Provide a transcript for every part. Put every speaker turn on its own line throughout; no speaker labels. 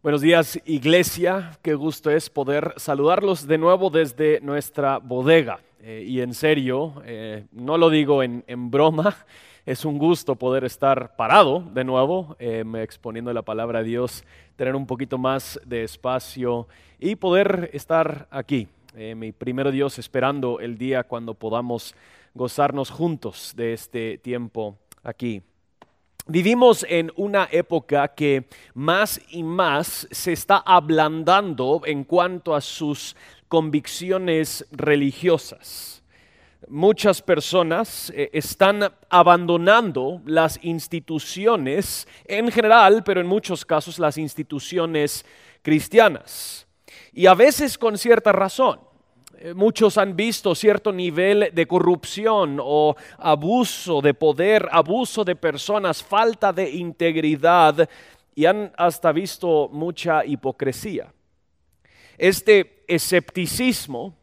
Buenos días iglesia, qué gusto es poder saludarlos de nuevo desde nuestra bodega. Eh, y en serio, eh, no lo digo en, broma, es un gusto poder estar parado de nuevo, eh, exponiendo la palabra de Dios, tener un poquito más de espacio y poder estar aquí. mi primero Dios esperando el día cuando podamos gozarnos juntos de este tiempo aquí. Vivimos en una época que más y más se está ablandando en cuanto a sus convicciones religiosas. Muchas personas eh, están abandonando las instituciones en general, pero en muchos casos las instituciones cristianas. Y a veces con cierta razón. Eh, muchos han visto cierto nivel de corrupción o abuso de poder, abuso de personas, falta de integridad y han hasta visto mucha hipocresía. Este escepticismo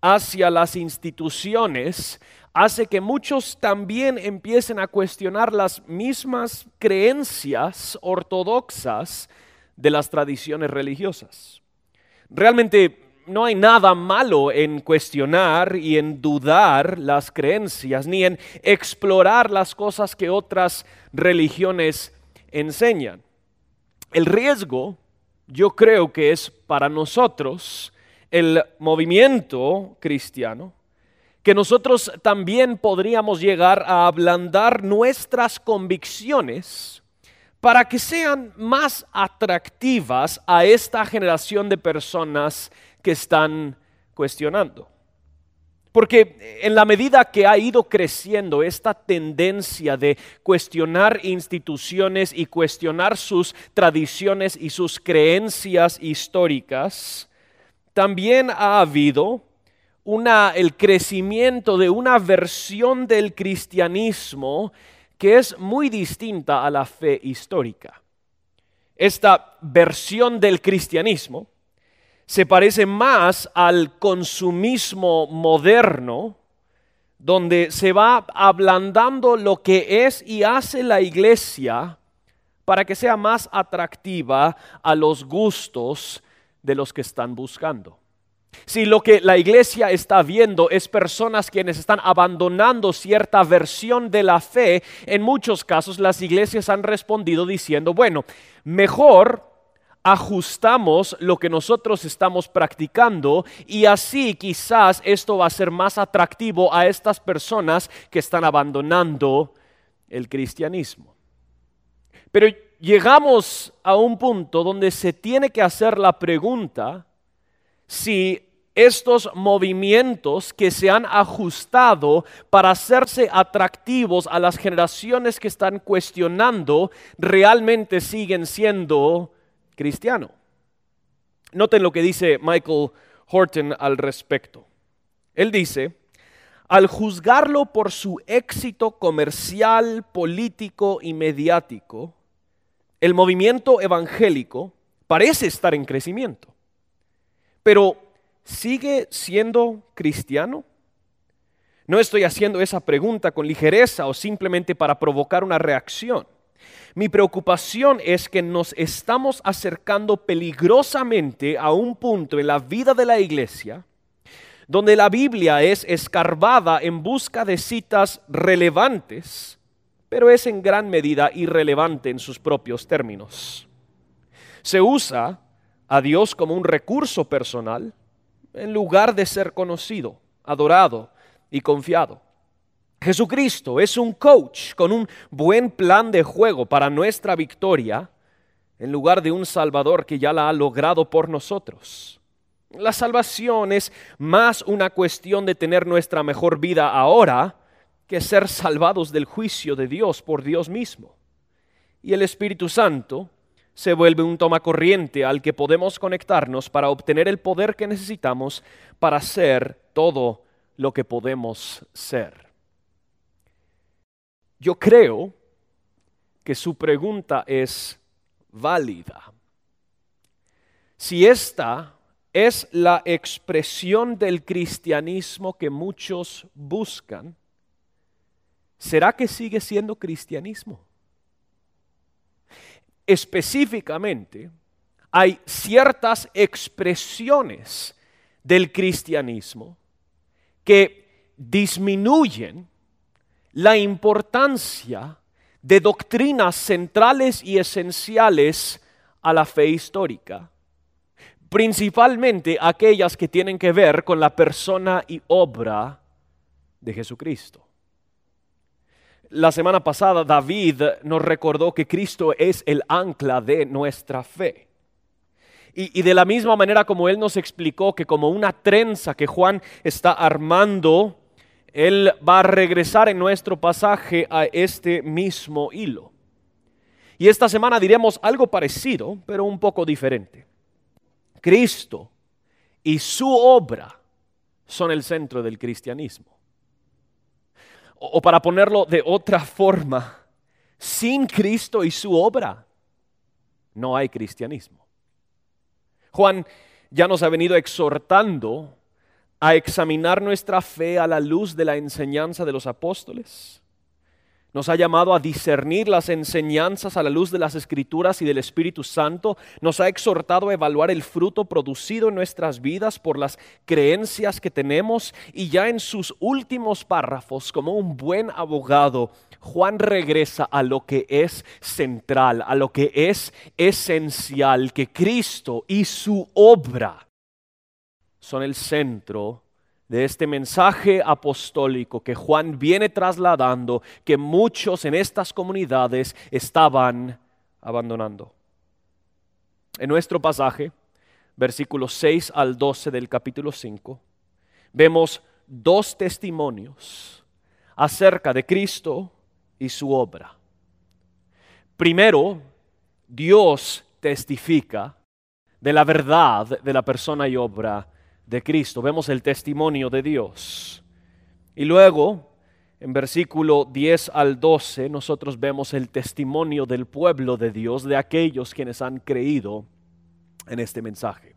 hacia las instituciones hace que muchos también empiecen a cuestionar las mismas creencias ortodoxas de las tradiciones religiosas. Realmente no hay nada malo en cuestionar y en dudar las creencias, ni en explorar las cosas que otras religiones enseñan. El riesgo, yo creo que es para nosotros, el movimiento cristiano, que nosotros también podríamos llegar a ablandar nuestras convicciones para que sean más atractivas a esta generación de personas que están cuestionando. Porque en la medida que ha ido creciendo esta tendencia de cuestionar instituciones y cuestionar sus tradiciones y sus creencias históricas, también ha habido una, el crecimiento de una versión del cristianismo que es muy distinta a la fe histórica. Esta versión del cristianismo se parece más al consumismo moderno, donde se va ablandando lo que es y hace la iglesia para que sea más atractiva a los gustos de los que están buscando. Si lo que la iglesia está viendo es personas quienes están abandonando cierta versión de la fe, en muchos casos las iglesias han respondido diciendo, bueno, mejor ajustamos lo que nosotros estamos practicando y así quizás esto va a ser más atractivo a estas personas que están abandonando el cristianismo. Pero llegamos a un punto donde se tiene que hacer la pregunta si estos movimientos que se han ajustado para hacerse atractivos a las generaciones que están cuestionando realmente siguen siendo cristiano. Noten lo que dice Michael Horton al respecto. Él dice, al juzgarlo por su éxito comercial, político y mediático, el movimiento evangélico parece estar en crecimiento. Pero ¿sigue siendo cristiano? No estoy haciendo esa pregunta con ligereza o simplemente para provocar una reacción. Mi preocupación es que nos estamos acercando peligrosamente a un punto en la vida de la iglesia donde la Biblia es escarbada en busca de citas relevantes, pero es en gran medida irrelevante en sus propios términos. Se usa a Dios como un recurso personal en lugar de ser conocido, adorado y confiado. Jesucristo es un coach con un buen plan de juego para nuestra victoria en lugar de un Salvador que ya la ha logrado por nosotros. La salvación es más una cuestión de tener nuestra mejor vida ahora que ser salvados del juicio de Dios por Dios mismo. Y el Espíritu Santo se vuelve un toma corriente al que podemos conectarnos para obtener el poder que necesitamos para ser todo lo que podemos ser. Yo creo que su pregunta es válida. Si esta es la expresión del cristianismo que muchos buscan, ¿será que sigue siendo cristianismo? Específicamente, hay ciertas expresiones del cristianismo que disminuyen la importancia de doctrinas centrales y esenciales a la fe histórica, principalmente aquellas que tienen que ver con la persona y obra de Jesucristo. La semana pasada David nos recordó que Cristo es el ancla de nuestra fe. Y, de la misma manera como Él nos explicó que como una trenza que Juan está armando, Él va a regresar en nuestro pasaje a este mismo hilo. Y esta semana diremos algo parecido, pero un poco diferente. Cristo y su obra son el centro del cristianismo. O, para ponerlo de otra forma, sin Cristo y su obra no hay cristianismo. Juan ya nos ha venido exhortando a examinar nuestra fe a la luz de la enseñanza de los apóstoles nos ha llamado a discernir las enseñanzas a la luz de las escrituras y del Espíritu Santo. Nos ha exhortado a evaluar el fruto producido en nuestras vidas por las creencias que tenemos. Y ya en sus últimos párrafos, como un buen abogado, Juan regresa a lo que es central, a lo que es esencial, que Cristo y su obra son el centro de este mensaje apostólico que Juan viene trasladando, que muchos en estas comunidades estaban abandonando. En nuestro pasaje, versículos 6 al 12 del capítulo 5, vemos dos testimonios acerca de Cristo y su obra. Primero, Dios testifica de la verdad de la persona y obra de Cristo, vemos el testimonio de Dios. Y luego, en versículo 10 al 12, nosotros vemos el testimonio del pueblo de Dios, de aquellos quienes han creído en este mensaje.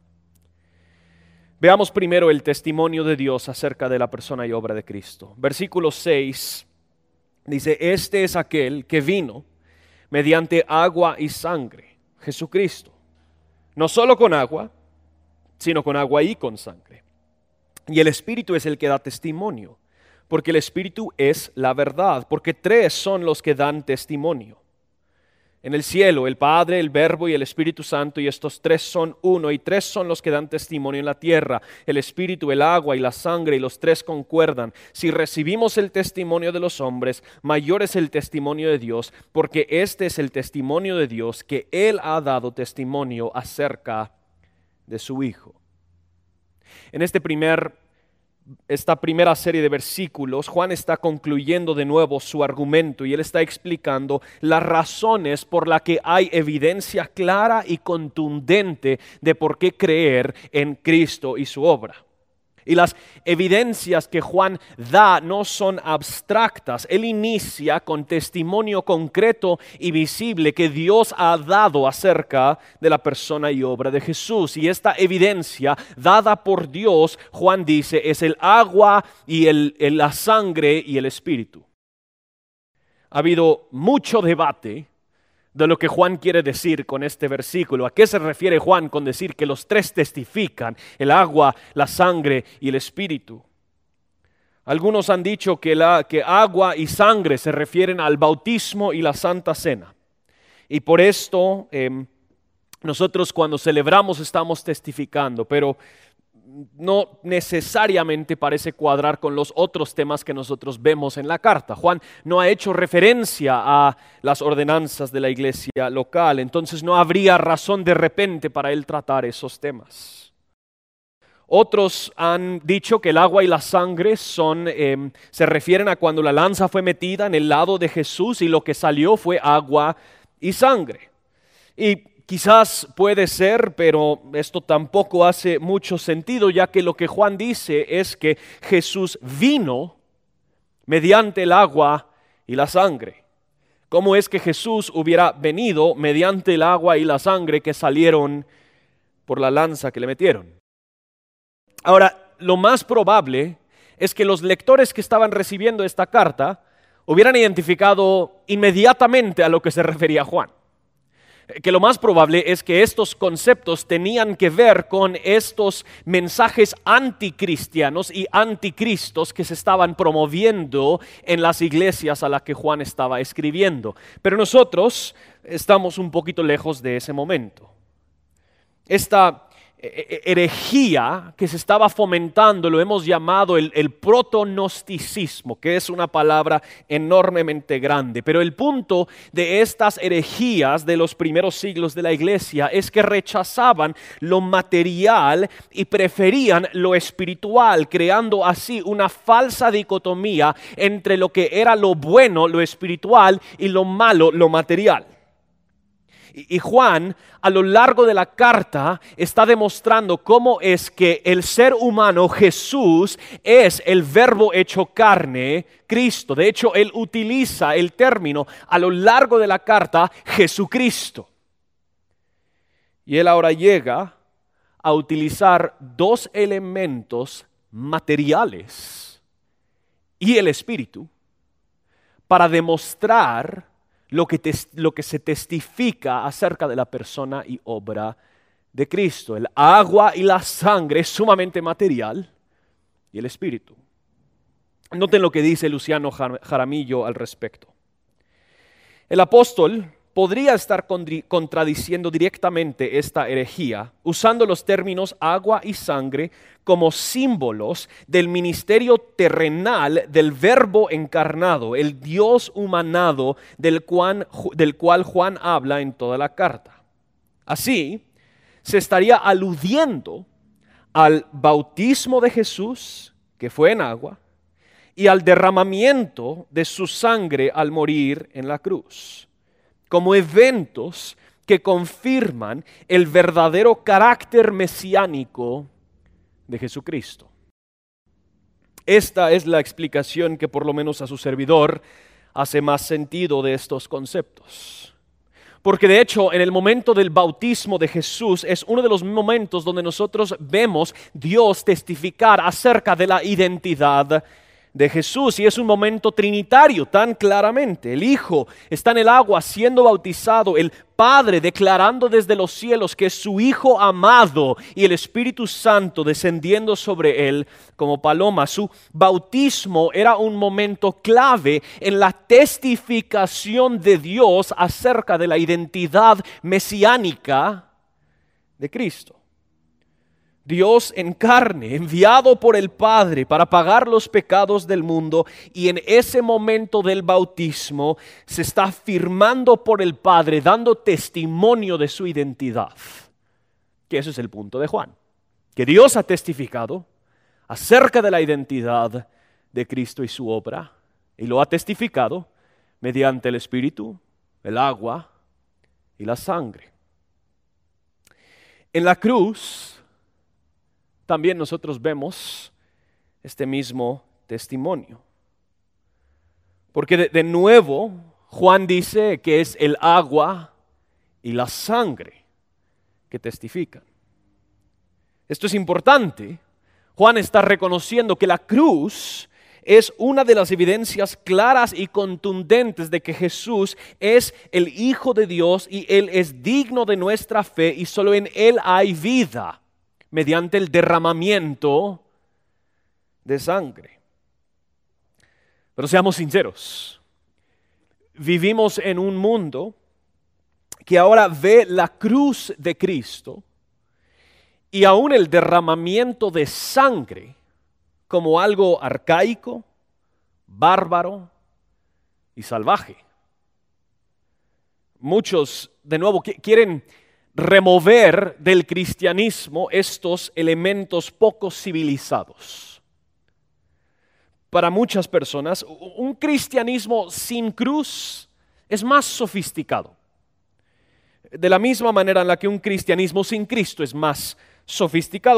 Veamos primero el testimonio de Dios acerca de la persona y obra de Cristo. Versículo 6 dice, este es aquel que vino mediante agua y sangre, Jesucristo, no solo con agua, sino con agua y con sangre. Y el Espíritu es el que da testimonio, porque el Espíritu es la verdad, porque tres son los que dan testimonio. En el cielo, el Padre, el Verbo y el Espíritu Santo, y estos tres son uno, y tres son los que dan testimonio en la tierra, el Espíritu, el agua y la sangre, y los tres concuerdan. Si recibimos el testimonio de los hombres, mayor es el testimonio de Dios, porque este es el testimonio de Dios, que Él ha dado testimonio acerca de su Hijo. En este primer, esta primera serie de versículos, Juan está concluyendo de nuevo su argumento y él está explicando las razones por las que hay evidencia clara y contundente de por qué creer en Cristo y su obra. Y las evidencias que Juan da no son abstractas. Él inicia con testimonio concreto y visible que Dios ha dado acerca de la persona y obra de Jesús. Y esta evidencia dada por Dios, Juan dice, es el agua y la sangre y el espíritu. Ha habido mucho debate de lo que Juan quiere decir con este versículo. ¿A qué se refiere Juan con decir que los tres testifican, el agua, la sangre y el espíritu? Algunos han dicho que, la, que agua y sangre se refieren al bautismo y la santa cena. Y por esto em, nosotros cuando celebramos estamos testificando, pero no necesariamente parece cuadrar con los otros temas que nosotros vemos en la carta. Juan no ha hecho referencia a las ordenanzas de la iglesia local, entonces no habría razón de repente para él tratar esos temas. Otros han dicho que el agua y la sangre son, em, se refieren a cuando la lanza fue metida en el lado de Jesús y lo que salió fue agua y sangre. Y Quizás puede ser, pero esto tampoco hace mucho sentido, ya que lo que Juan dice es que Jesús vino mediante el agua y la sangre. ¿Cómo es que Jesús hubiera venido mediante el agua y la sangre que salieron por la lanza que le metieron? Ahora, lo más probable es que los lectores que estaban recibiendo esta carta hubieran identificado inmediatamente a lo que se refería Juan. Que lo más probable es que estos conceptos tenían que ver con estos mensajes anticristianos y anticristos que se estaban promoviendo en las iglesias a las que Juan estaba escribiendo. Pero nosotros estamos un poquito lejos de ese momento. Esta herejía que se estaba fomentando, lo hemos llamado el, el protonosticismo, que es una palabra enormemente grande. Pero el punto de estas herejías de los primeros siglos de la iglesia es que rechazaban lo material y preferían lo espiritual, creando así una falsa dicotomía entre lo que era lo bueno, lo espiritual, y lo malo, lo material. Y Juan a lo largo de la carta está demostrando cómo es que el ser humano Jesús es el verbo hecho carne, Cristo. De hecho, él utiliza el término a lo largo de la carta Jesucristo. Y él ahora llega a utilizar dos elementos materiales y el espíritu para demostrar lo que, se testifica acerca de la persona y obra de Cristo. El agua y la sangre es sumamente material y el espíritu. Noten lo que dice Luciano Jaramillo al respecto. El apóstol podría estar contradiciendo directamente esta herejía usando los términos agua y sangre como símbolos del ministerio terrenal del verbo encarnado, el Dios humanado del cual, Juan habla en toda la carta. Así, se estaría aludiendo al bautismo de Jesús, que fue en agua, y al derramamiento de su sangre al morir en la cruz como eventos que confirman el verdadero carácter mesiánico de Jesucristo. Esta es la explicación que por lo menos a su servidor hace más sentido de estos conceptos. Porque de hecho en el momento del bautismo de Jesús es uno de los momentos donde nosotros vemos Dios testificar acerca de la identidad de Jesús y es un momento trinitario tan claramente. El Hijo está en el agua siendo bautizado, el Padre declarando desde los cielos que es su Hijo amado y el Espíritu Santo descendiendo sobre él como paloma. Su bautismo era un momento clave en la testificación de Dios acerca de la identidad mesiánica de Cristo. Dios en carne, enviado por el Padre para pagar los pecados del mundo y en ese momento del bautismo se está firmando por el Padre, dando testimonio de su identidad. Que ese es el punto de Juan, que Dios ha testificado acerca de la identidad de Cristo y su obra y lo ha testificado mediante el Espíritu, el agua y la sangre. En la cruz, también nosotros vemos este mismo testimonio. Porque de, nuevo Juan dice que es el agua y la sangre que testifican. Esto es importante. Juan está reconociendo que la cruz es una de las evidencias claras y contundentes de que Jesús es el Hijo de Dios y Él es digno de nuestra fe y solo en Él hay vida mediante el derramamiento de sangre. Pero seamos sinceros, vivimos en un mundo que ahora ve la cruz de Cristo y aún el derramamiento de sangre como algo arcaico, bárbaro y salvaje. Muchos, de nuevo, quieren remover del cristianismo estos elementos poco civilizados. Para muchas personas, un cristianismo sin cruz es más sofisticado. De la misma manera en la que un cristianismo sin Cristo es más sofisticado.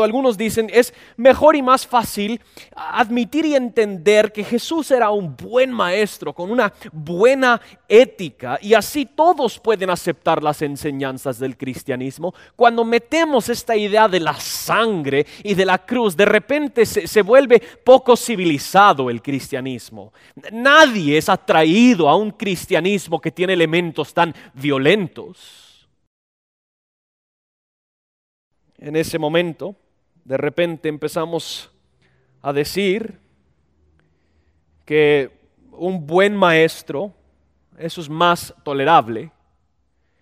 Algunos dicen es mejor y más fácil admitir y entender que Jesús era un buen maestro con una buena ética y así todos pueden aceptar las enseñanzas del cristianismo. Cuando metemos esta idea de la sangre y de la cruz, de repente se, se vuelve poco civilizado el cristianismo. Nadie es atraído a un cristianismo que tiene elementos tan violentos. En ese momento, de repente empezamos a decir que un buen maestro, eso es más tolerable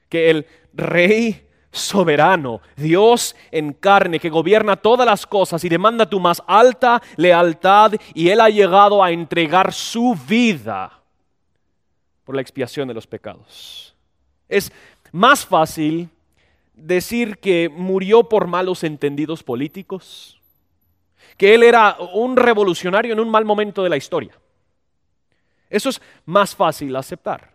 que el rey soberano, Dios en carne que gobierna todas las cosas y demanda tu más alta lealtad y Él ha llegado a entregar su vida por la expiación de los pecados. Es más fácil decir que murió por malos entendidos políticos, que Él era un revolucionario en un mal momento de la historia. Eso es más fácil aceptar.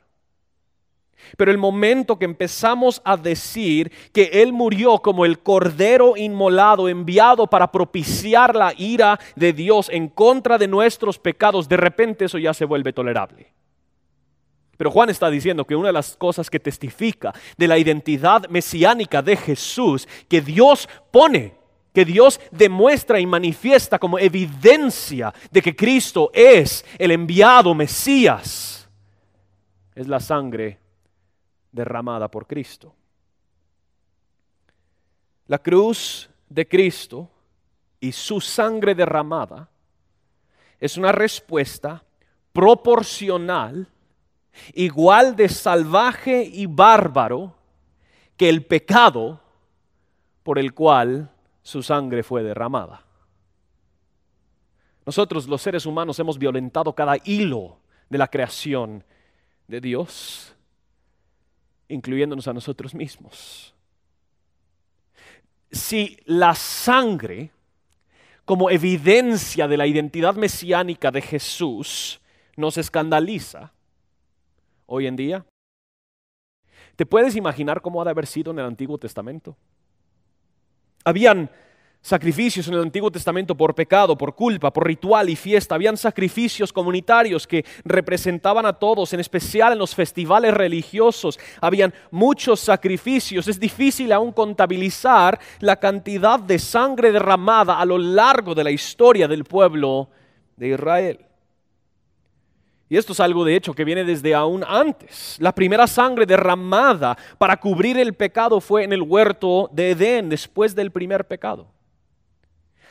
Pero el momento que empezamos a decir que Él murió como el cordero inmolado enviado para propiciar la ira de Dios en contra de nuestros pecados, de repente eso ya se vuelve tolerable. Pero Juan está diciendo que una de las cosas que testifica de la identidad mesiánica de Jesús, que Dios pone, que Dios demuestra y manifiesta como evidencia de que Cristo es el enviado Mesías, es la sangre derramada por Cristo. La cruz de Cristo y su sangre derramada es una respuesta proporcional, igual de salvaje y bárbaro que el pecado por el cual su sangre fue derramada. Nosotros los seres humanos hemos violentado cada hilo de la creación de Dios incluyéndonos a nosotros mismos. Si la sangre, como evidencia de la identidad mesiánica de Jesús, nos escandaliza hoy en día, ¿te puedes imaginar cómo ha de haber sido en el Antiguo Testamento? Habían sacrificios en el Antiguo Testamento por pecado, por culpa, por ritual y fiesta. Habían sacrificios comunitarios que representaban a todos, en especial en los festivales religiosos. Habían muchos sacrificios. Es difícil aún contabilizar la cantidad de sangre derramada a lo largo de la historia del pueblo de Israel. Y esto es algo de hecho que viene desde aún antes. La primera sangre derramada para cubrir el pecado fue en el huerto de Edén, después del primer pecado.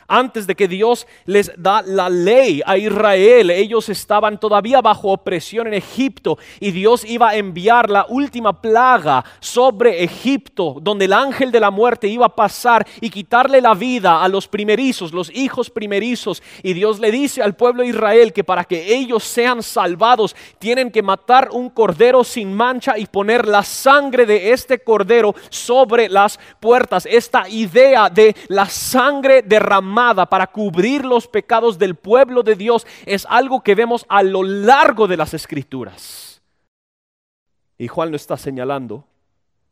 Antes de que Dios les da la ley a Israel, ellos estaban todavía bajo opresión en Egipto y Dios iba a enviar la última plaga sobre Egipto, donde el ángel de la muerte iba a pasar y quitarle la vida a los primerizos, los hijos primerizos. Y Dios le dice al pueblo de Israel que para que ellos sean salvados tienen que matar un cordero sin mancha y poner la sangre de este cordero sobre las puertas. Esta idea de la sangre derramada para cubrir los pecados del pueblo de Dios es algo que vemos a lo largo de las escrituras. Y Juan lo está señalando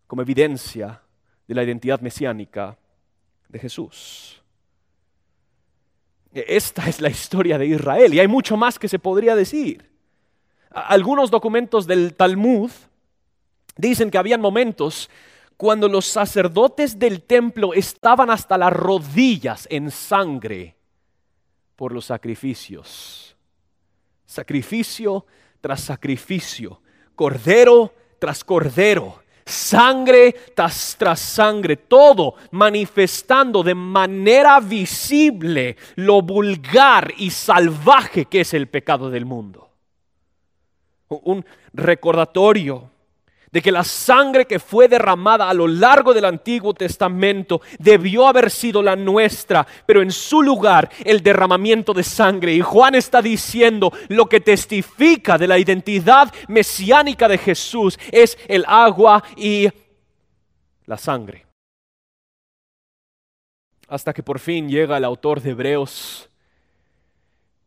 como evidencia de la identidad mesiánica de Jesús. Esta es la historia de Israel y hay mucho más que se podría decir. Algunos documentos del Talmud dicen que habían momentos cuando los sacerdotes del templo estaban hasta las rodillas en sangre por los sacrificios. Sacrificio tras sacrificio, cordero tras cordero, sangre tras, tras sangre, todo manifestando de manera visible lo vulgar y salvaje que es el pecado del mundo. Un recordatorio de que la sangre que fue derramada a lo largo del Antiguo Testamento debió haber sido la nuestra, pero en su lugar el derramamiento de sangre. Y Juan está diciendo lo que testifica de la identidad mesiánica de Jesús es el agua y la sangre. Hasta que por fin llega el autor de Hebreos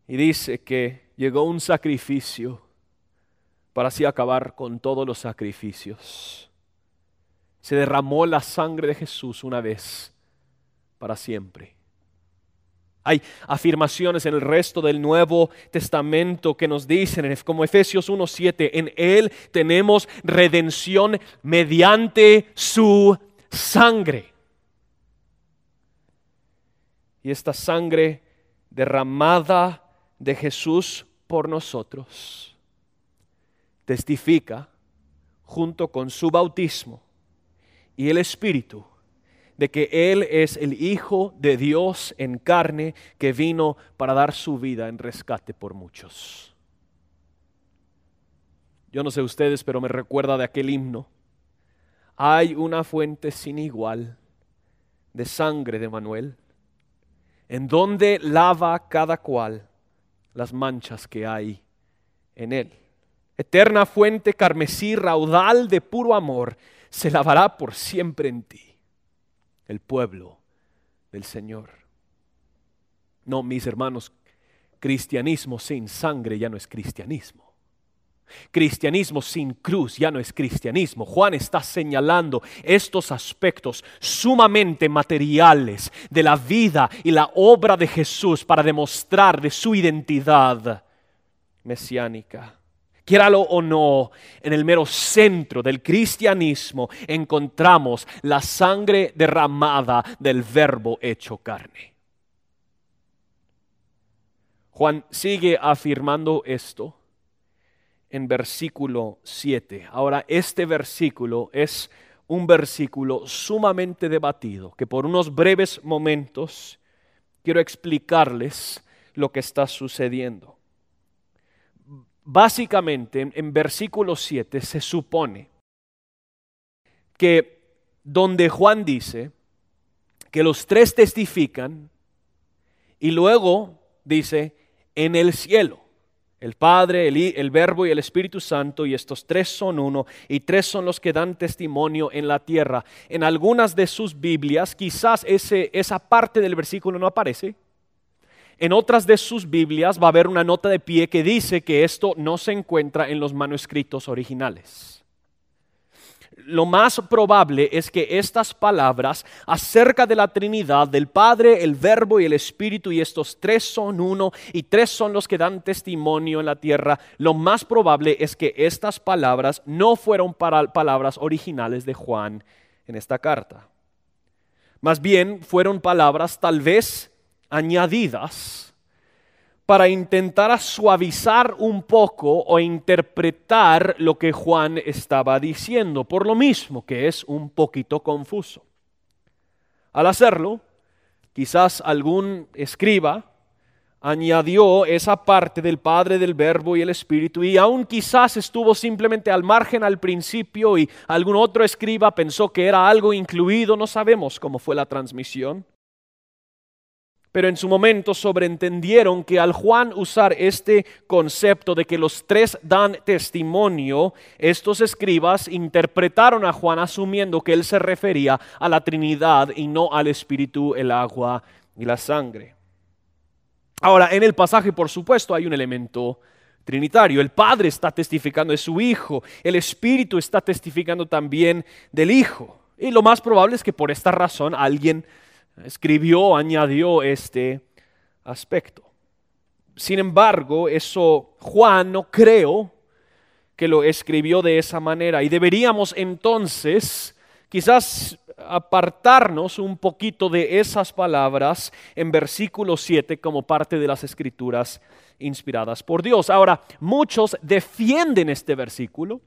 y dice que llegó un sacrificio para así acabar con todos los sacrificios. Se derramó la sangre de Jesús una vez para siempre. Hay afirmaciones en el resto del Nuevo Testamento que nos dicen, como Efesios 1.7, en Él tenemos redención mediante su sangre. Y esta sangre derramada de Jesús por nosotros testifica junto con su bautismo y el Espíritu de que Él es el Hijo de Dios en carne que vino para dar su vida en rescate por muchos. Yo no sé ustedes, pero me recuerda de aquel himno. Hay una fuente sin igual de sangre de Manuel, en donde lava cada cual las manchas que hay en él. Eterna fuente carmesí, raudal de puro amor, se lavará por siempre en ti, el pueblo del Señor. No, mis hermanos, cristianismo sin sangre ya no es cristianismo. Cristianismo sin cruz ya no es cristianismo. Juan está señalando estos aspectos sumamente materiales de la vida y la obra de Jesús para demostrar de su identidad mesiánica. Quiéralo o no, en el mero centro del cristianismo encontramos la sangre derramada del verbo hecho carne. Juan sigue afirmando esto en versículo 7. Ahora, este versículo es un versículo sumamente debatido, que por unos breves momentos quiero explicarles lo que está sucediendo. Básicamente, en versículo 7 se supone que donde Juan dice que los tres testifican y luego dice en el cielo. El Padre, el, el, Verbo y el Espíritu Santo, y estos tres son uno, y tres son los que dan testimonio en la tierra. En algunas de sus Biblias, quizás ese, esa parte del versículo no aparece, en otras de sus Biblias va a haber una nota de pie que dice que esto no se encuentra en los manuscritos originales. Lo más probable es que estas palabras acerca de la Trinidad, del Padre, el Verbo y el Espíritu, y estos tres son uno y tres son los que dan testimonio en la tierra, lo más probable es que estas palabras no fueron palabras originales de Juan en esta carta. Más bien fueron palabras tal vez añadidas para intentar suavizar un poco o interpretar lo que Juan estaba diciendo, por lo mismo que es un poquito confuso. Al hacerlo, quizás algún escriba añadió esa parte del Padre, del Verbo y el Espíritu y aún quizás estuvo simplemente al margen al principio y algún otro escriba pensó que era algo incluido, no sabemos cómo fue la transmisión pero en su momento sobreentendieron que al Juan usar este concepto de que los tres dan testimonio, estos escribas interpretaron a Juan asumiendo que él se refería a la Trinidad y no al Espíritu, el agua y la sangre. Ahora, en el pasaje, por supuesto, hay un elemento trinitario. El Padre está testificando de su Hijo, el Espíritu está testificando también del Hijo. Y lo más probable es que por esta razón alguien escribió, añadió este aspecto. Sin embargo, eso Juan no creo que lo escribió de esa manera y deberíamos entonces quizás apartarnos un poquito de esas palabras en versículo 7 como parte de las escrituras inspiradas por Dios. Ahora, muchos defienden este versículo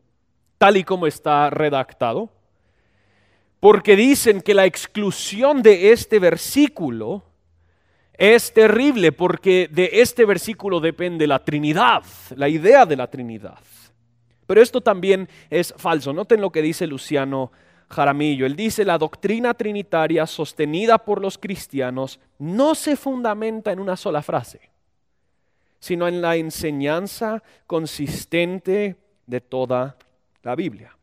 tal y como está redactado porque dicen que la exclusión de este versículo es terrible porque de este versículo depende la Trinidad, la idea de la Trinidad. Pero esto también es falso. Noten lo que dice Luciano Jaramillo. Él dice, la doctrina trinitaria sostenida por los cristianos no se fundamenta en una sola frase, sino en la enseñanza consistente de toda la Biblia.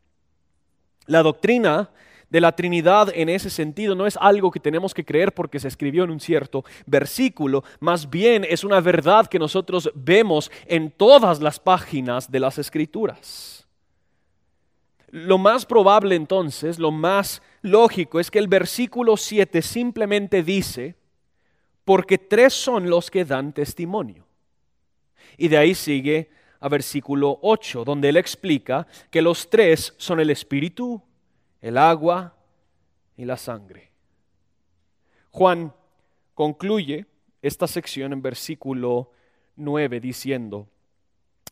La doctrina de la Trinidad en ese sentido no es algo que tenemos que creer porque se escribió en un cierto versículo, más bien es una verdad que nosotros vemos en todas las páginas de las Escrituras. Lo más probable entonces, lo más lógico es que el versículo 7 simplemente dice, porque tres son los que dan testimonio. Y de ahí sigue a versículo 8, donde él explica que los tres son el Espíritu, el agua y la sangre. Juan concluye esta sección en versículo 9 diciendo,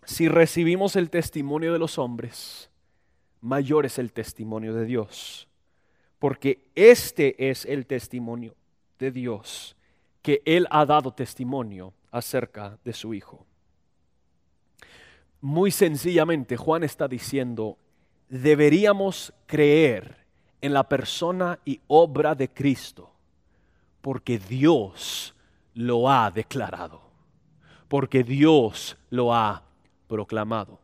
si recibimos el testimonio de los hombres, mayor es el testimonio de Dios, porque este es el testimonio de Dios, que Él ha dado testimonio acerca de su Hijo. Muy sencillamente, Juan está diciendo, deberíamos creer en la persona y obra de Cristo, porque Dios lo ha declarado, porque Dios lo ha proclamado.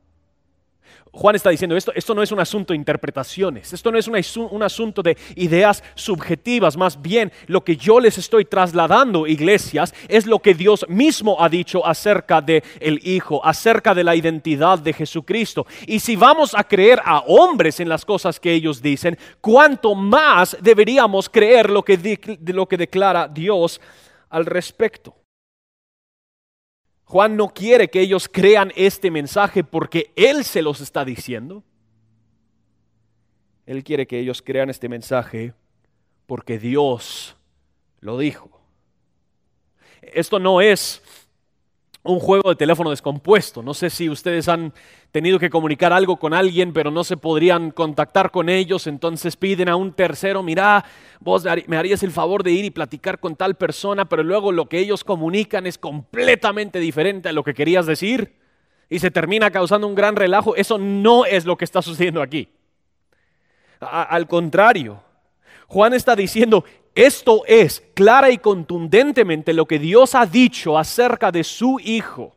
Juan está diciendo esto, esto no es un asunto de interpretaciones, esto no es un, asunto de ideas subjetivas, más bien lo que yo les estoy trasladando, iglesias, es lo que Dios mismo ha dicho acerca de el Hijo, acerca de la identidad de Jesucristo. Y si vamos a creer a hombres en las cosas que ellos dicen, cuánto más deberíamos creer lo que, lo que declara Dios al respecto. Juan no quiere que ellos crean este mensaje porque Él se los está diciendo. Él quiere que ellos crean este mensaje porque Dios lo dijo. Esto no es un juego de teléfono descompuesto. No sé si ustedes han tenido que comunicar algo con alguien, pero no se podrían contactar con ellos, entonces piden a un tercero, mira, vos me harías el favor de ir y platicar con tal persona, pero luego lo que ellos comunican es completamente diferente a lo que querías decir y se termina causando un gran relajo. Eso no es lo que está sucediendo aquí. al contrario, Juan está diciendo, esto es clara y contundentemente lo que Dios ha dicho acerca de su Hijo.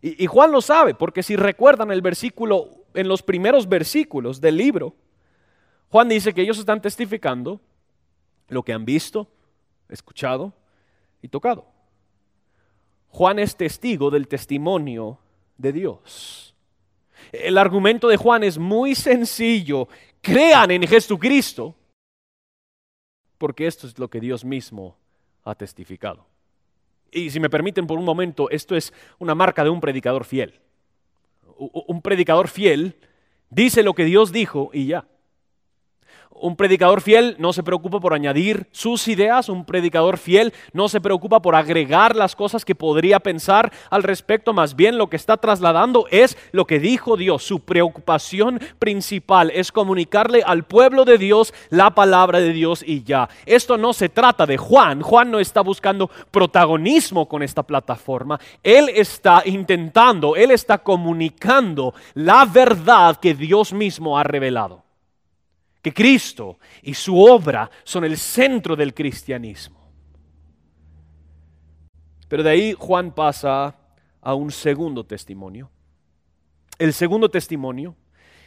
Y, Juan lo sabe, porque si recuerdan el versículo, en los primeros versículos del libro, Juan dice que ellos están testificando lo que han visto, escuchado y tocado. Juan es testigo del testimonio de Dios. El argumento de Juan es muy sencillo. Crean en Jesucristo porque esto es lo que Dios mismo ha testificado. Y si me permiten por un momento, esto es una marca de un predicador fiel. Un predicador fiel dice lo que Dios dijo y ya. Un predicador fiel no se preocupa por añadir sus ideas, un predicador fiel no se preocupa por agregar las cosas que podría pensar al respecto, más bien lo que está trasladando es lo que dijo Dios. Su preocupación principal es comunicarle al pueblo de Dios la palabra de Dios y ya. Esto no se trata de Juan, Juan no está buscando protagonismo con esta plataforma, él está intentando, él está comunicando la verdad que Dios mismo ha revelado que Cristo y su obra son el centro del cristianismo. Pero de ahí Juan pasa a un segundo testimonio. El segundo testimonio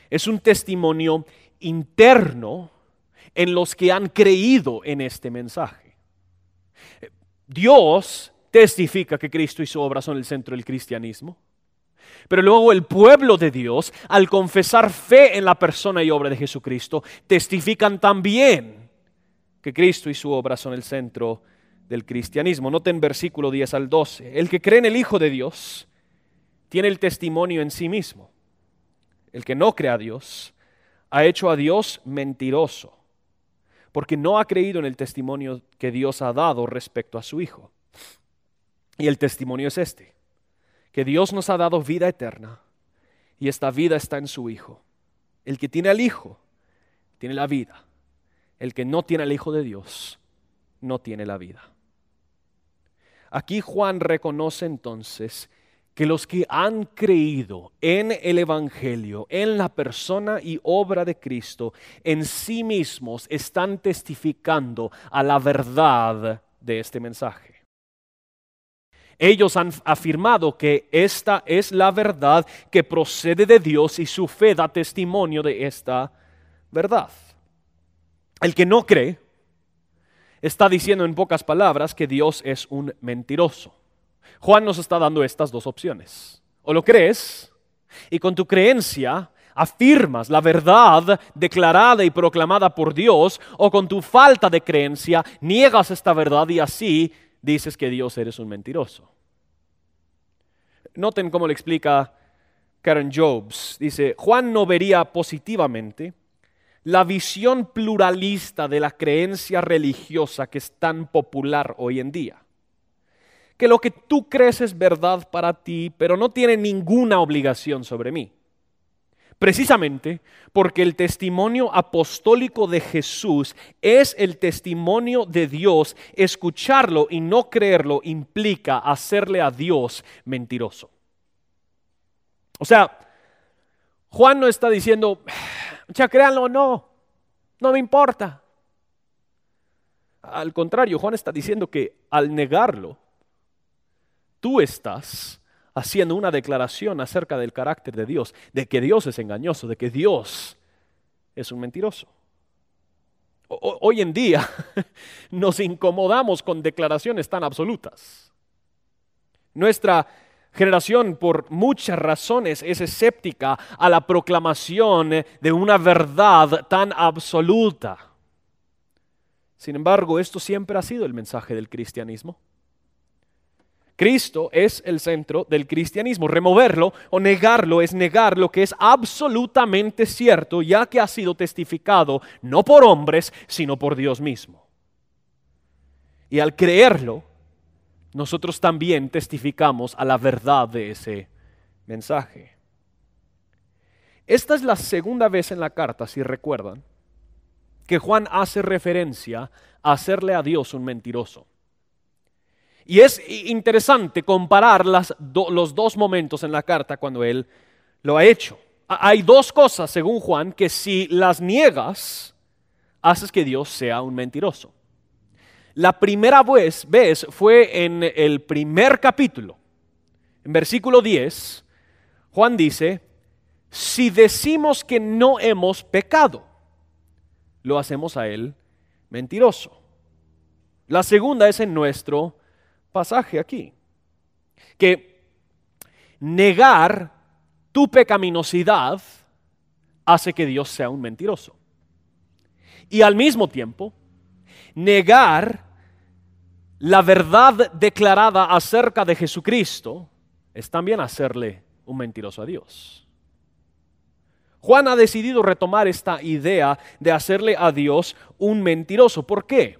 es un testimonio interno en los que han creído en este mensaje. Dios testifica que Cristo y su obra son el centro del cristianismo. Pero luego el pueblo de Dios, al confesar fe en la persona y obra de Jesucristo, testifican también que Cristo y su obra son el centro del cristianismo. Noten versículo 10 al 12. El que cree en el Hijo de Dios tiene el testimonio en sí mismo. El que no cree a Dios ha hecho a Dios mentiroso, porque no ha creído en el testimonio que Dios ha dado respecto a su Hijo. Y el testimonio es este que Dios nos ha dado vida eterna y esta vida está en su Hijo. El que tiene al Hijo tiene la vida. El que no tiene al Hijo de Dios no tiene la vida. Aquí Juan reconoce entonces que los que han creído en el Evangelio, en la persona y obra de Cristo, en sí mismos están testificando a la verdad de este mensaje. Ellos han afirmado que esta es la verdad que procede de Dios y su fe da testimonio de esta verdad. El que no cree está diciendo en pocas palabras que Dios es un mentiroso. Juan nos está dando estas dos opciones. O lo crees y con tu creencia afirmas la verdad declarada y proclamada por Dios, o con tu falta de creencia niegas esta verdad y así dices que Dios eres un mentiroso. Noten cómo le explica Karen Jobs. Dice, Juan no vería positivamente la visión pluralista de la creencia religiosa que es tan popular hoy en día. Que lo que tú crees es verdad para ti, pero no tiene ninguna obligación sobre mí. Precisamente porque el testimonio apostólico de Jesús es el testimonio de Dios, escucharlo y no creerlo implica hacerle a Dios mentiroso. O sea, Juan no está diciendo, ya créanlo o no, no me importa. Al contrario, Juan está diciendo que al negarlo, tú estás haciendo una declaración acerca del carácter de Dios, de que Dios es engañoso, de que Dios es un mentiroso. Hoy en día nos incomodamos con declaraciones tan absolutas. Nuestra generación por muchas razones es escéptica a la proclamación de una verdad tan absoluta. Sin embargo, esto siempre ha sido el mensaje del cristianismo. Cristo es el centro del cristianismo. Removerlo o negarlo es negar lo que es absolutamente cierto, ya que ha sido testificado no por hombres, sino por Dios mismo. Y al creerlo, nosotros también testificamos a la verdad de ese mensaje. Esta es la segunda vez en la carta, si recuerdan, que Juan hace referencia a hacerle a Dios un mentiroso. Y es interesante comparar los dos momentos en la carta cuando él lo ha hecho. Hay dos cosas, según Juan, que si las niegas, haces que Dios sea un mentiroso. La primera vez, vez fue en el primer capítulo. En versículo 10, Juan dice, si decimos que no hemos pecado, lo hacemos a él mentiroso. La segunda es en nuestro pasaje aquí. Que negar tu pecaminosidad hace que Dios sea un mentiroso. Y al mismo tiempo, negar la verdad declarada acerca de Jesucristo es también hacerle un mentiroso a Dios. Juan ha decidido retomar esta idea de hacerle a Dios un mentiroso. ¿Por qué?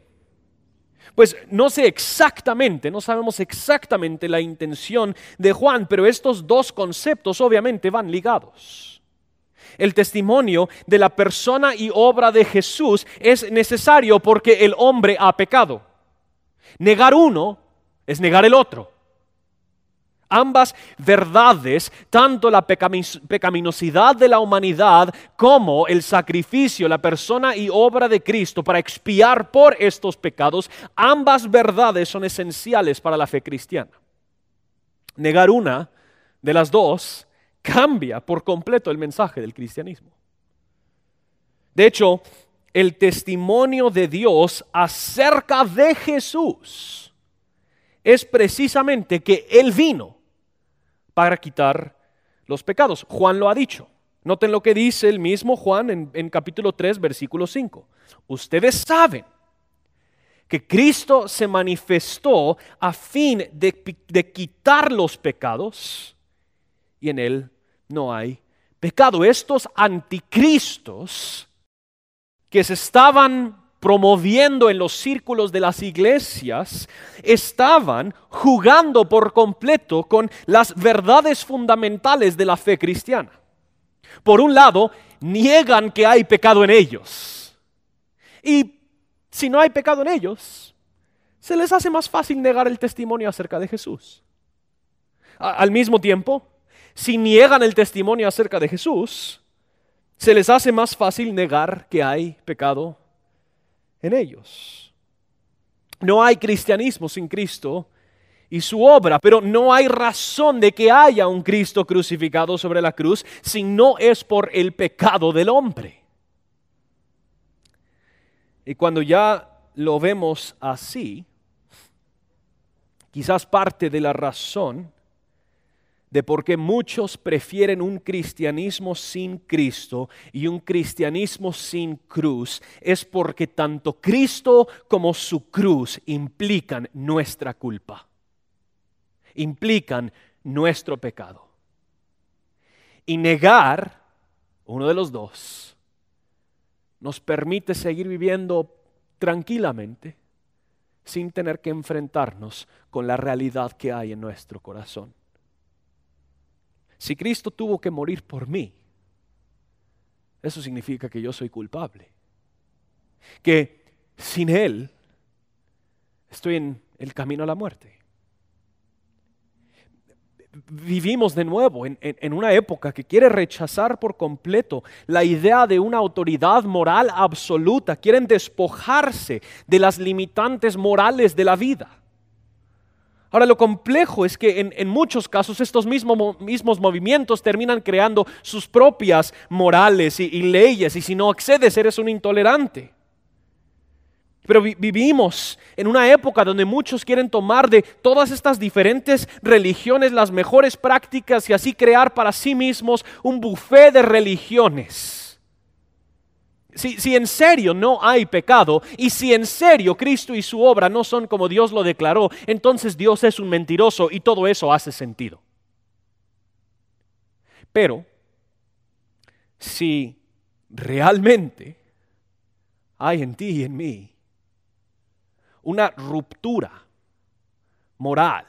Pues no sé exactamente, no sabemos exactamente la intención de Juan, pero estos dos conceptos obviamente van ligados. El testimonio de la persona y obra de Jesús es necesario porque el hombre ha pecado. Negar uno es negar el otro. Ambas verdades, tanto la pecaminosidad de la humanidad como el sacrificio, la persona y obra de Cristo para expiar por estos pecados, ambas verdades son esenciales para la fe cristiana. Negar una de las dos cambia por completo el mensaje del cristianismo. De hecho, el testimonio de Dios acerca de Jesús es precisamente que Él vino para quitar los pecados. Juan lo ha dicho. Noten lo que dice el mismo Juan en, capítulo 3, versículo 5. Ustedes saben que Cristo se manifestó a fin de, de quitar los pecados y en él no hay pecado. Estos anticristos que se estaban promoviendo en los círculos de las iglesias, estaban jugando por completo con las verdades fundamentales de la fe cristiana. Por un lado, niegan que hay pecado en ellos. Y si no hay pecado en ellos, se les hace más fácil negar el testimonio acerca de Jesús. Al mismo tiempo, si niegan el testimonio acerca de Jesús, se les hace más fácil negar que hay pecado en ellos. No hay cristianismo sin Cristo y su obra, pero no hay razón de que haya un Cristo crucificado sobre la cruz si no es por el pecado del hombre. Y cuando ya lo vemos así, quizás parte de la razón de por qué muchos prefieren un cristianismo sin Cristo y un cristianismo sin cruz es porque tanto Cristo como su cruz implican nuestra culpa, implican nuestro pecado. Y negar uno de los dos nos permite seguir viviendo tranquilamente sin tener que enfrentarnos con la realidad que hay en nuestro corazón. Si Cristo tuvo que morir por mí, eso significa que yo soy culpable. Que sin Él estoy en el camino a la muerte. Vivimos de nuevo en, una época que quiere rechazar por completo la idea de una autoridad moral absoluta. Quieren despojarse de las limitantes morales de la vida. Ahora, lo complejo es que en, muchos casos estos mismos movimientos terminan creando sus propias morales y, y leyes, y si no accedes eres un intolerante. Pero vivimos en una época donde muchos quieren tomar de todas estas diferentes religiones las mejores prácticas y así crear para sí mismos un buffet de religiones. Si, en serio no hay pecado y si en serio Cristo y su obra no son como Dios lo declaró, entonces Dios es un mentiroso y todo eso hace sentido. Pero si realmente hay en ti y en mí una ruptura moral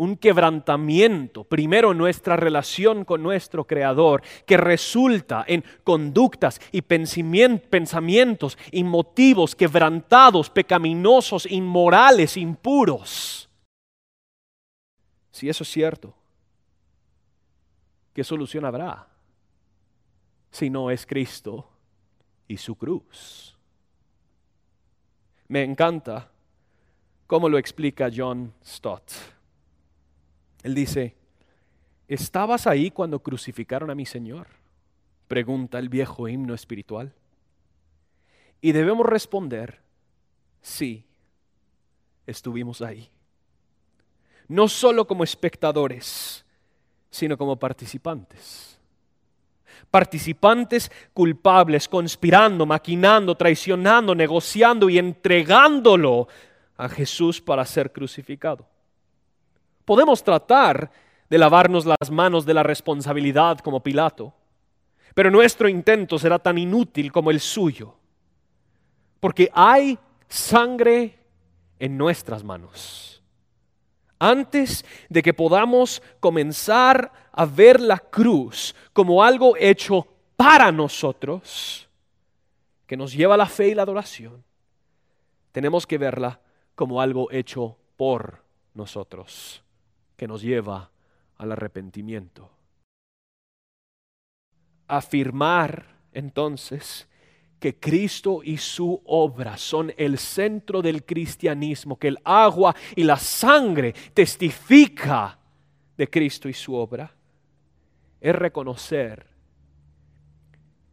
un quebrantamiento, primero nuestra relación con nuestro Creador, que resulta en conductas y pensamientos y motivos quebrantados, pecaminosos, inmorales, impuros. Si eso es cierto, ¿qué solución habrá si no es Cristo y su cruz? Me encanta cómo lo explica John Stott. Él dice, ¿estabas ahí cuando crucificaron a mi Señor? Pregunta el viejo himno espiritual. Y debemos responder, sí, estuvimos ahí. No solo como espectadores, sino como participantes. Participantes culpables, conspirando, maquinando, traicionando, negociando y entregándolo a Jesús para ser crucificado. Podemos tratar de lavarnos las manos de la responsabilidad como Pilato, pero nuestro intento será tan inútil como el suyo, porque hay sangre en nuestras manos. Antes de que podamos comenzar a ver la cruz como algo hecho para nosotros, que nos lleva a la fe y la adoración, tenemos que verla como algo hecho por nosotros que nos lleva al arrepentimiento. Afirmar entonces que Cristo y su obra son el centro del cristianismo, que el agua y la sangre testifica de Cristo y su obra, es reconocer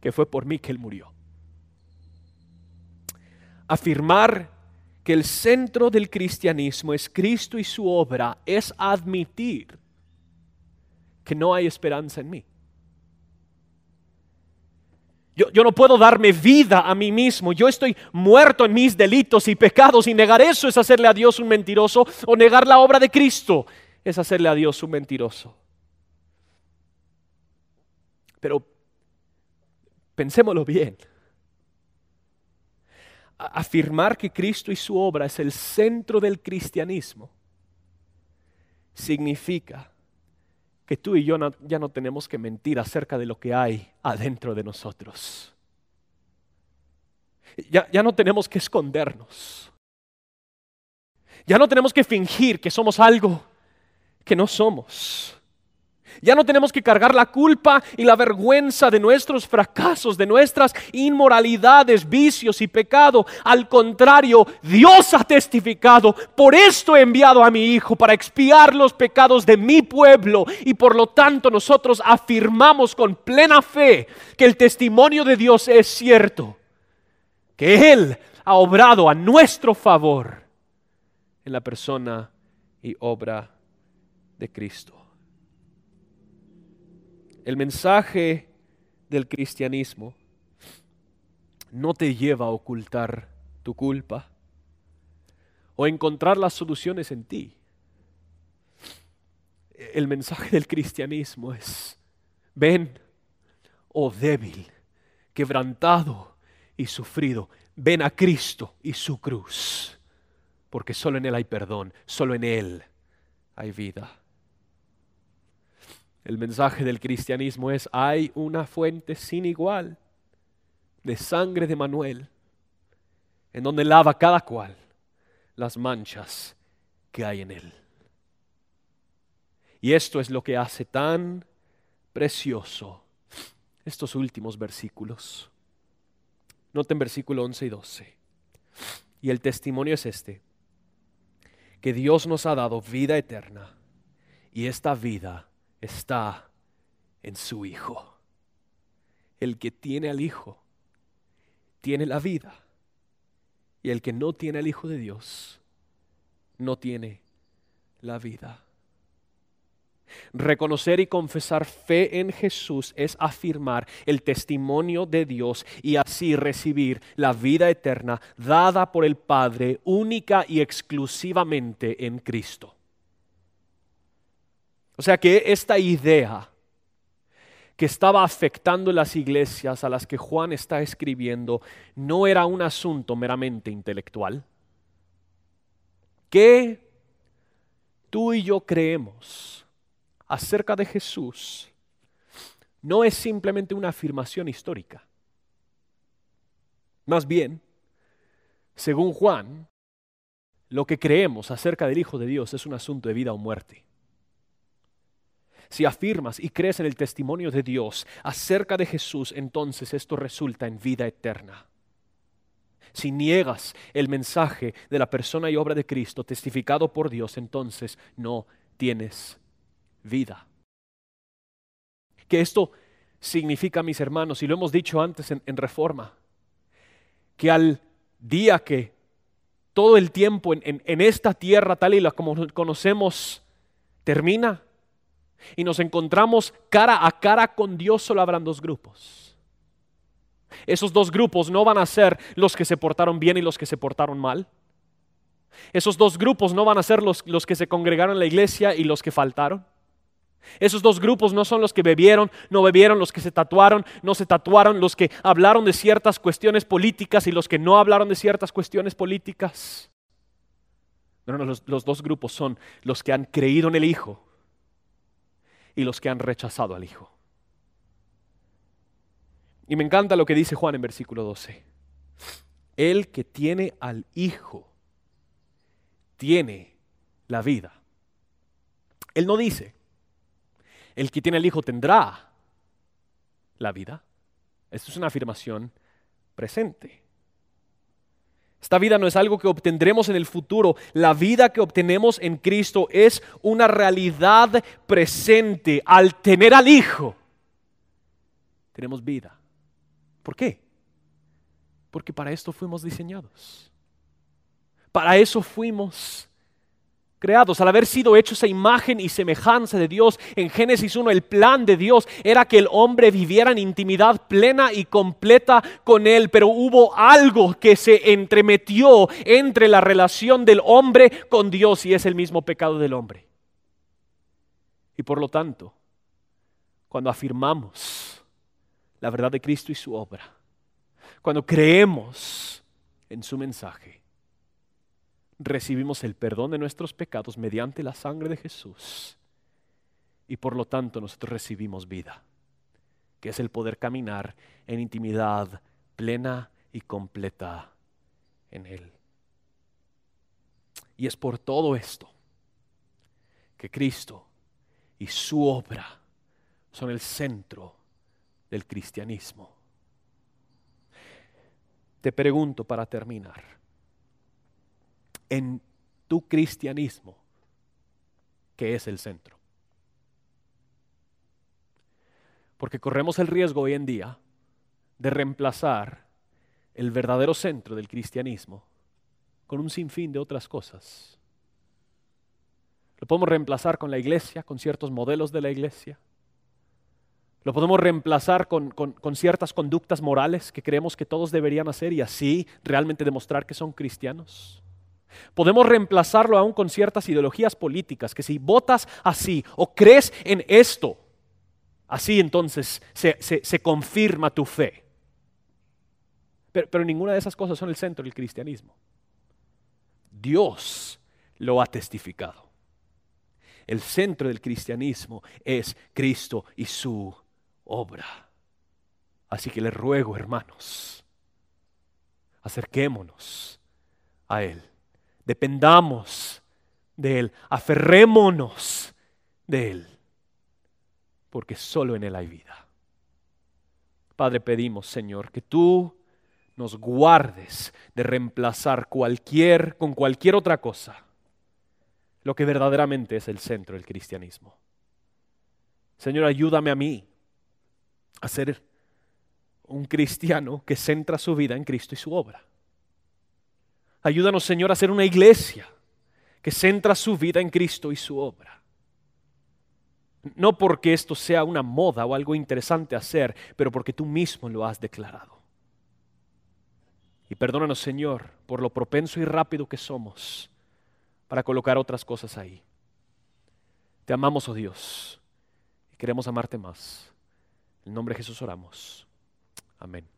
que fue por mí que Él murió. Afirmar que el centro del cristianismo es Cristo y su obra, es admitir que no hay esperanza en mí. Yo, yo, no puedo darme vida a mí mismo. Yo estoy muerto en mis delitos y pecados y negar eso es hacerle a Dios un mentiroso o negar la obra de Cristo es hacerle a Dios un mentiroso. Pero pensémoslo bien afirmar que Cristo y su obra es el centro del cristianismo, significa que tú y yo ya no tenemos que mentir acerca de lo que hay adentro de nosotros. Ya, ya no tenemos que escondernos. Ya no tenemos que fingir que somos algo que no somos. Ya no tenemos que cargar la culpa y la vergüenza de nuestros fracasos, de nuestras inmoralidades, vicios y pecado. Al contrario, Dios ha testificado, por esto he enviado a mi Hijo para expiar los pecados de mi pueblo. Y por lo tanto nosotros afirmamos con plena fe que el testimonio de Dios es cierto, que Él ha obrado a nuestro favor en la persona y obra de Cristo. El mensaje del cristianismo no te lleva a ocultar tu culpa o encontrar las soluciones en ti. El mensaje del cristianismo es, ven, oh débil, quebrantado y sufrido, ven a Cristo y su cruz, porque solo en Él hay perdón, solo en Él hay vida. El mensaje del cristianismo es, hay una fuente sin igual de sangre de Manuel, en donde lava cada cual las manchas que hay en él. Y esto es lo que hace tan precioso estos últimos versículos. Noten versículo 11 y 12. Y el testimonio es este, que Dios nos ha dado vida eterna y esta vida está en su Hijo. El que tiene al Hijo tiene la vida y el que no tiene al Hijo de Dios no tiene la vida. Reconocer y confesar fe en Jesús es afirmar el testimonio de Dios y así recibir la vida eterna dada por el Padre única y exclusivamente en Cristo. O sea que esta idea que estaba afectando las iglesias a las que Juan está escribiendo no era un asunto meramente intelectual. ¿Qué tú y yo creemos acerca de Jesús no es simplemente una afirmación histórica. Más bien, según Juan, lo que creemos acerca del Hijo de Dios es un asunto de vida o muerte. Si afirmas y crees en el testimonio de Dios acerca de Jesús, entonces esto resulta en vida eterna. Si niegas el mensaje de la persona y obra de Cristo testificado por Dios, entonces no tienes vida. Que esto significa, mis hermanos, y lo hemos dicho antes en, Reforma, que al día que todo el tiempo en, en esta tierra tal y la como conocemos termina y nos encontramos cara a cara con Dios, solo habrán dos grupos. Esos dos grupos no van a ser los que se portaron bien y los que se portaron mal. Esos dos grupos no van a ser los, los que se congregaron en la iglesia y los que faltaron. Esos dos grupos no son los que bebieron, no bebieron, los que se tatuaron, no se tatuaron, los que hablaron de ciertas cuestiones políticas y los que no hablaron de ciertas cuestiones políticas. No, no, los, los dos grupos son los que han creído en el Hijo y los que han rechazado al Hijo. Y me encanta lo que dice Juan en versículo 12. El que tiene al Hijo tiene la vida. Él no dice, el que tiene el Hijo tendrá la vida. Esto es una afirmación presente. Esta vida no es algo que obtendremos en el futuro. La vida que obtenemos en Cristo es una realidad presente. Al tener al Hijo, tenemos vida. ¿Por qué? Porque para esto fuimos diseñados. Para eso fuimos creados, al haber sido hechos a imagen y semejanza de Dios. En Génesis 1 el plan de Dios era que el hombre viviera en intimidad plena y completa con Él, pero hubo algo que se entremetió entre la relación del hombre con Dios y es el mismo pecado del hombre. Y por lo tanto, cuando afirmamos la verdad de Cristo y su obra, cuando creemos en su mensaje, recibimos el perdón de nuestros pecados mediante la sangre de Jesús. Y por lo tanto nosotros recibimos vida, que es el poder caminar en intimidad plena y completa en Él. Y es por todo esto que Cristo y su obra son el centro del cristianismo. Te pregunto para terminar, en tu cristianismo, que es el centro. Porque corremos el riesgo hoy en día de reemplazar el verdadero centro del cristianismo con un sinfín de otras cosas. Lo podemos reemplazar con la iglesia, con ciertos modelos de la iglesia. Lo podemos reemplazar con, con, ciertas conductas morales que creemos que todos deberían hacer y así realmente demostrar que son cristianos. Podemos reemplazarlo aún con ciertas ideologías políticas, que si votas así o crees en esto, así entonces se, confirma tu fe. Pero, pero ninguna de esas cosas son el centro del cristianismo. Dios lo ha testificado. El centro del cristianismo es Cristo y su obra. Así que les ruego, hermanos, acerquémonos a Él, dependamos de Él, aferrémonos de Él, porque solo en Él hay vida. Padre, pedimos, Señor, que tú nos guardes de reemplazar cualquier con cualquier otra cosa lo que verdaderamente es el centro del cristianismo. Señor, ayúdame a mí a ser un cristiano que centra su vida en Cristo y su obra. Ayúdanos, Señor, a ser una iglesia que centra su vida en Cristo y su obra. No porque esto sea una moda o algo interesante hacer, pero porque tú mismo lo has declarado. Y perdónanos, Señor, por lo propenso y rápido que somos para colocar otras cosas ahí. Te amamos, oh Dios, y queremos amarte más. En nombre de Jesús oramos. Amén.